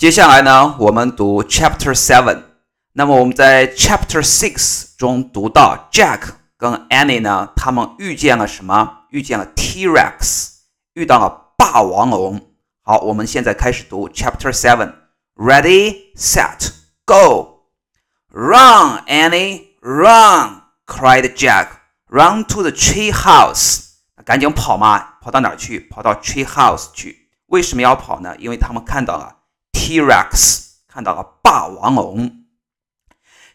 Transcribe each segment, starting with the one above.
接下来呢，我们读 Chapter Seven。那么我们在 Chapter Six 中读到 Jack 跟 Annie 呢，他们遇见了什么？遇见了 T-Rex，遇到了霸王龙。好，我们现在开始读 Chapter Seven。Ready, set, go! Run, Annie, run! cried Jack. Run to the tree house. 赶紧跑嘛，跑到哪儿去？跑到 tree house 去。为什么要跑呢？因为他们看到了 T-Rex，看到了霸王龙。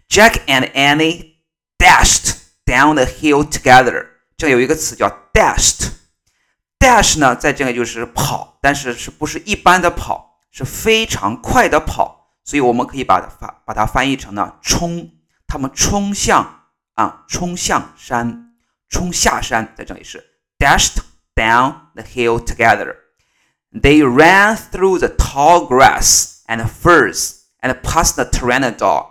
Jack and Annie dashed down the hill together。这有一个词叫 dashed。dash 呢，在这个就是跑，但是是不是一般的跑，是非常快的跑，所以我们可以把它翻把它翻译成呢冲。他们冲向啊，冲向山，冲下山，在这里是 dashed down the hill together。They ran through the tall grass and firs and past the pteranodon。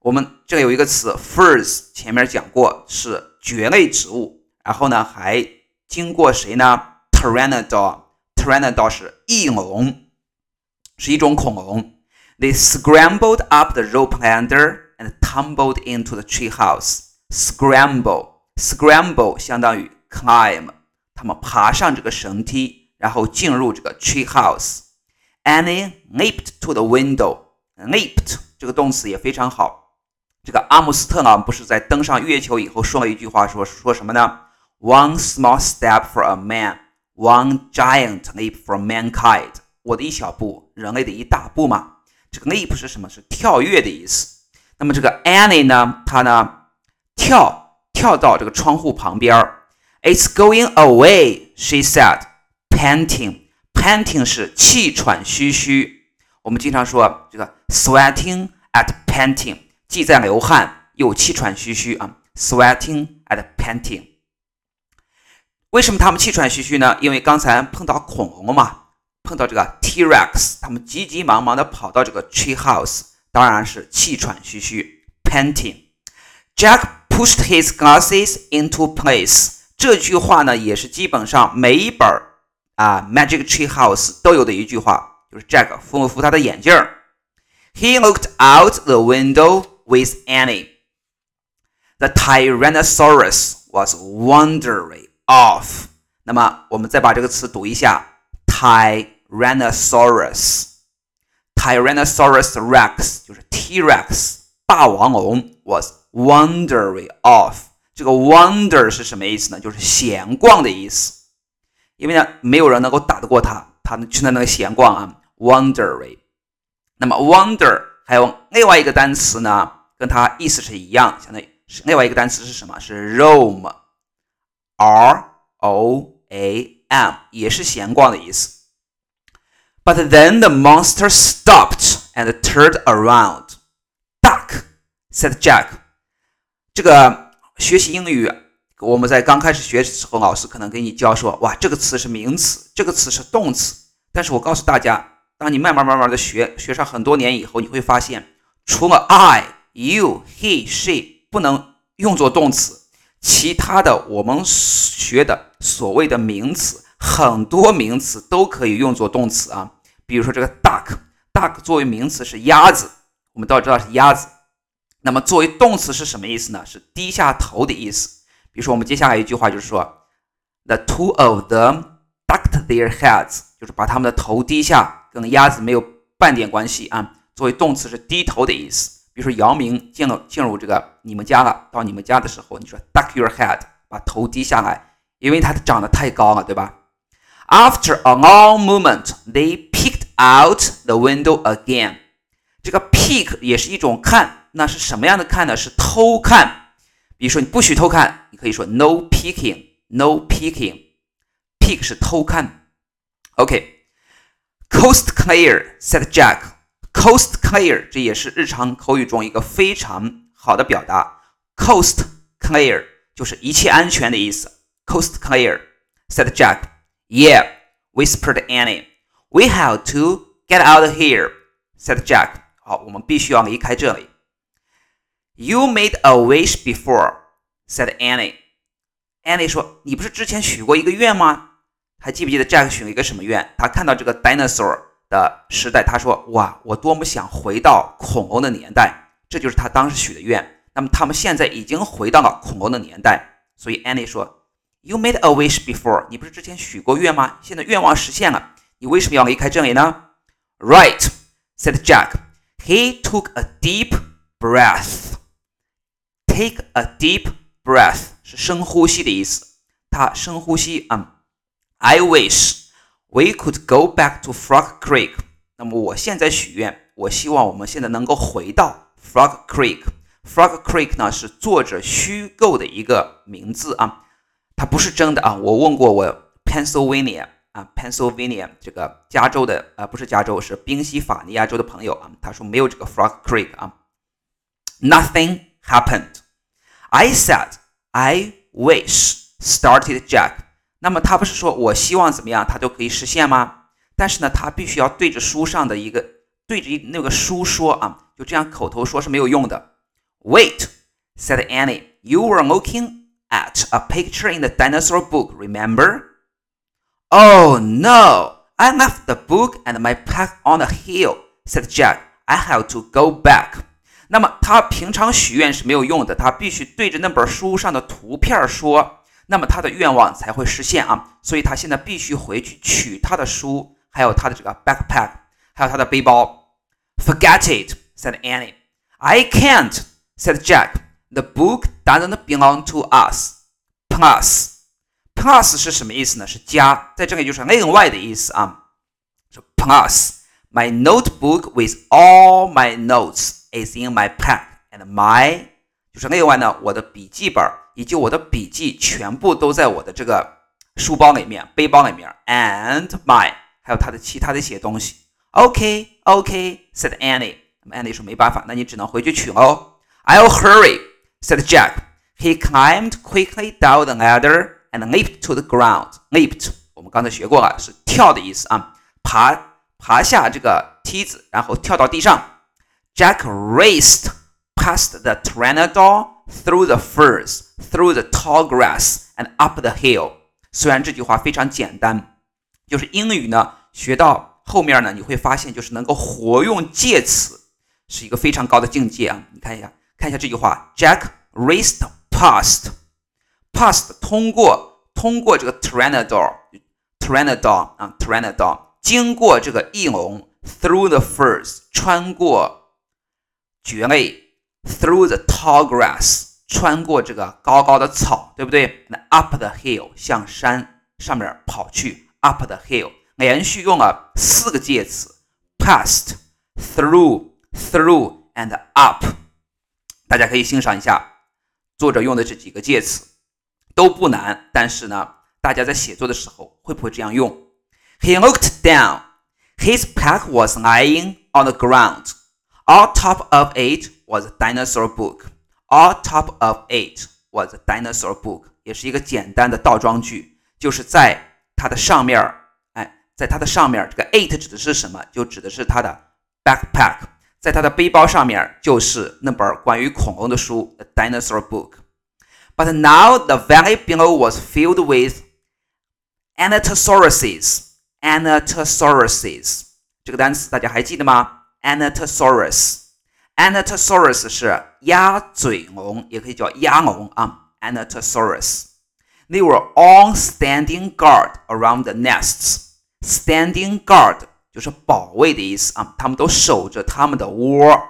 我们这里有一个词 firs，前面讲过是蕨类植物，然后呢还经过谁呢？pteranodon，pteranodon 是翼龙，是一种恐龙。They scrambled up the rope ladder and tumbled into the tree house. Scramble，scramble 相当于 climb，他们爬上这个绳梯。 然后进入这个 tree house。Annie leaped to the window。leaped 这个动词也非常好。这个阿姆斯特朗不是在登上月球以后说了一句话，说说什么呢？One small step for a man, one giant leap for mankind。我的一小步，人类的一大步嘛。这个 leap 是什么？是跳跃的意思。那么这个 Annie 呢？她呢跳跳到这个窗户旁边儿。It's going away, she said. Panting, panting 是气喘吁吁。我们经常说这个 sweating at panting，既在流汗又气喘吁吁啊。Sweating at panting。为什么他们气喘吁吁呢？因为刚才碰到恐龙了嘛，碰到这个 T-Rex，他们急急忙忙的跑到这个 tree house，当然是气喘吁吁。Panting。Jack pushed his glasses into place。这句话呢，也是基本上每一本。啊，Magic Tree House 都有的一句话，就是 Jack 扶了扶他的眼镜儿。He looked out the window with Annie. The Tyrannosaurus was wandering off. 那么我们再把这个词读一下，Tyrannosaurus。Tyrannosaurus Rex 就是 T-Rex 霸王龙 was wandering off。这个 wander 是什么意思呢？就是闲逛的意思。 因为呢，没有人能够打得过他，他去那那个闲逛啊，wandering。那么 wander 还有另外一个单词呢，跟它意思是一样，相当于是另外一个单词是什么？是 roam，r o a m，也是闲逛的意思。But then the monster stopped and turned around. Duck said Jack。这个学习英语。我们在刚开始学的时候，老师可能给你教说，哇，这个词是名词，这个词是动词。但是我告诉大家，当你慢慢慢慢的学，学上很多年以后，你会发现，除了 I、you、he、she 不能用作动词，其他的我们学的所谓的名词，很多名词都可以用作动词啊。比如说这个 duck，duck 作为名词是鸭子，我们都知道是鸭子。那么作为动词是什么意思呢？是低下头的意思。比如说，我们接下来一句话就是说，The two of them ducked their heads，就是把他们的头低下，跟鸭子没有半点关系啊。作为动词是低头的意思。比如说，姚明进了进入这个你们家了，到你们家的时候，你说 duck your head，把头低下来，因为他长得太高了，对吧？After a long moment, they peeked out the window again。这个 peek 也是一种看，那是什么样的看呢？是偷看。比如说，你不许偷看，可以说 no peeking，no peeking。peek 是偷看。OK，coast clear，said Jack。coast clear 这也是日常口语中一个非常好的表达。coast clear 就是一切安全的意思。coast clear，said Jack。Yeah，whispered Annie。We have to get out of here，said Jack。好，我们必须要离开这里。You made a wish before," Said Annie. Annie 说：“你不是之前许过一个愿吗？还记不记得 Jack 许了一个什么愿？他看到这个 dinosaur 的时代，他说：“哇，我多么想回到恐龙的年代。”这就是他当时许的愿。那么他们现在已经回到了恐龙的年代，所以 Annie 说：“You made a wish before，你不是之前许过愿吗？现在愿望实现了，你为什么要离开这里呢？”Right，said Jack. He took a deep breath. Take a deep breath 是深呼吸的意思。他深呼吸啊。I wish we could go back to Frog Creek。那么我现在许愿，我希望我们现在能够回到 Frog Creek。Frog Creek 呢是作者虚构的一个名字啊，它不是真的啊。我问过我 Pennsylvania 啊，Pennsylvania 这个加州的啊，不是加州，是宾夕法尼亚州的朋友啊，他说没有这个 Frog Creek 啊。Nothing happened. I said I wish started Jack。那么他不是说我希望怎么样，他都可以实现吗？但是呢，他必须要对着书上的一个对着那个书说啊，就这样口头说是没有用的。Wait, said Annie. You were looking at a picture in the dinosaur book, remember? Oh no! I left the book and my pack on the hill, said Jack. I have to go back. 那么他平常许愿是没有用的，他必须对着那本书上的图片说，那么他的愿望才会实现啊。所以他现在必须回去取他的书，还有他的这个 backpack，还有他的背包。Forget it, said Annie. I can't said Jack. The book doesn't belong to us. Plus, plus 是什么意思呢？是加，在这里就是另外的意思啊。说 plus my notebook with all my notes Is in my pack, and my 就是另外呢，我的笔记本以及我的笔记全部都在我的这个书包里面、背包里面，and my 还有他的其他的一些东西。OK OK said Annie。那么 Annie 说没办法，那你只能回去取喽。I'll hurry, said Jack. He climbed quickly down the ladder and leaped to the ground. Leaped，我们刚才学过了，是跳的意思啊，爬爬下这个梯子，然后跳到地上。Jack raced past the pteranodon, through the firs, through the tall grass, and up the hill. 虽然这句话非常简单，就是英语呢学到后面呢，你会发现就是能够活用介词，是一个非常高的境界啊。你看一下。看一下这句话，Jack raced past，past 通过通过这个 Pteranodon，Pteranodon 啊，Pteranodon 经过这个翼龙，through the firs 穿过 蕨类，through the tall grass 穿过这个高高的草，对不对？那 up the hill 向山上面跑去，up the hill 连续用了四个介词，past，through，through and up。大家可以欣赏一下作者用的这几个介词，都不难。但是呢，大家在写作的时候会不会这样用？He looked down. His pack was lying on the ground. On top of it was a dinosaur book. On top of it was a dinosaur book. 也是一个简单的倒装句，就是在它的上面儿，哎，在它的上面，这个 it 指的是什么？就指的是它的 backpack。在他的背包上面就是那本关于恐龙的书《The Dinosaur Book》。But now the valley below was filled with Anatosauruses. Anatosauruses 这个单词大家还记得吗 ？Anatosaurus。Anatosaurus 是鸭嘴龙，也可以叫鸭龙啊。Anatosaurus。They were all standing guard around the nests. Standing guard 就是保卫的意思啊，他们都守着他们的窝，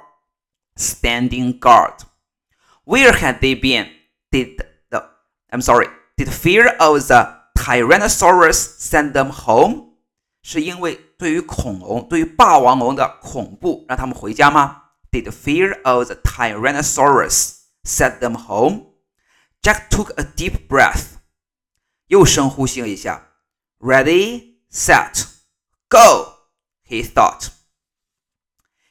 standing guard。Where had they been? Did the I'm sorry? Did fear of the Tyrannosaurus send them home? 是因为 对于恐龙、对于霸王龙的恐怖让他们回家吗？Did fear of the Tyrannosaurus send them home? Jack took a deep breath，又深呼吸了一下。Ready, set, go. He thought.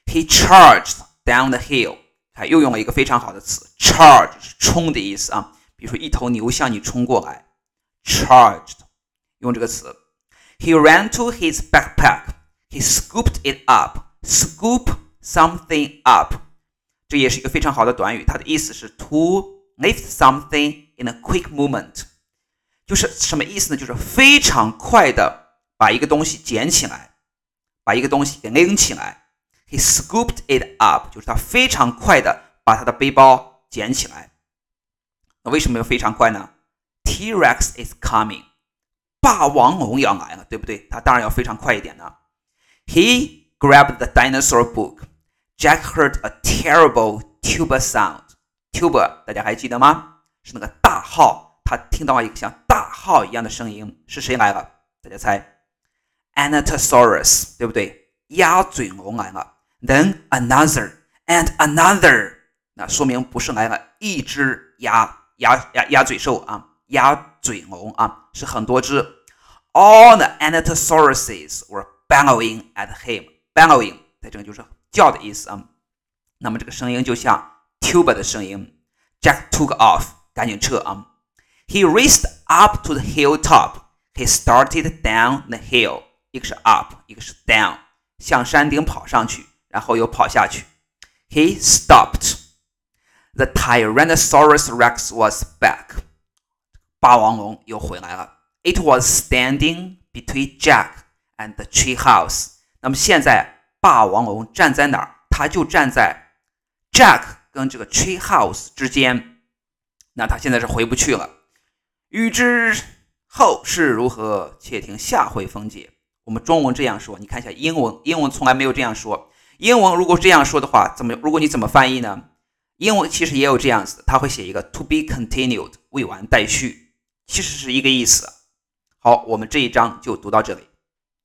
He charged down the hill. 他又用了一个非常好的词，charge 是冲的意思啊。比如说一头牛向你冲过来，charged 用这个词。 He ran to his backpack. He scooped it up. Scoop something up. 这也是一个非常好的短语，它的意思是 to lift something in a quick moment，就是什么意思呢？就是非常快的把一个东西捡起来。 把一个东西给拎起来。He scooped it up，就是他非常快的把他的背包捡起来。那为什么要非常快呢？T-Rex is coming， 霸王龙要来了，对不对？他当然要非常快一点呢。He grabbed the dinosaur book. Jack heard a terrible tuba sound. Tuba，大家还记得吗？是那个大号，他听到了一个像大号一样的声音，是谁来了？大家猜？Anatosaurus，对不对？鸭嘴龙来了。Then another and another，那说明不是来了一只鸭。鸭鸭鸭嘴兽啊，鸭嘴龙啊，是很多只。All the Anatosauruses were bellowing at him. Bellowing 在这里就是叫的意思啊。那么这个声音就像 tuba 的声音。Jack took off，赶紧撤啊。He raced up to the hilltop. He started down the hill. 一个是 up，一个是 down，向山顶跑上去，然后又跑下去。He stopped. The Tyrannosaurus Rex was back. 霸王龙又回来了。It was standing between Jack and the tree house. 那么现在霸王龙站在哪儿？它就站在 Jack 跟这个 tree house 之间。那它现在是回不去了。欲知后事如何，且听下回分解。我们中文这样说，你看一下英文，英文从来没有这样说。英文如果这样说的话，怎么？如果你怎么翻译呢？英文其实也有这样子，它会写一个 to be continued 未完待续，其实是一个意思。好，我们这一章就读到这里。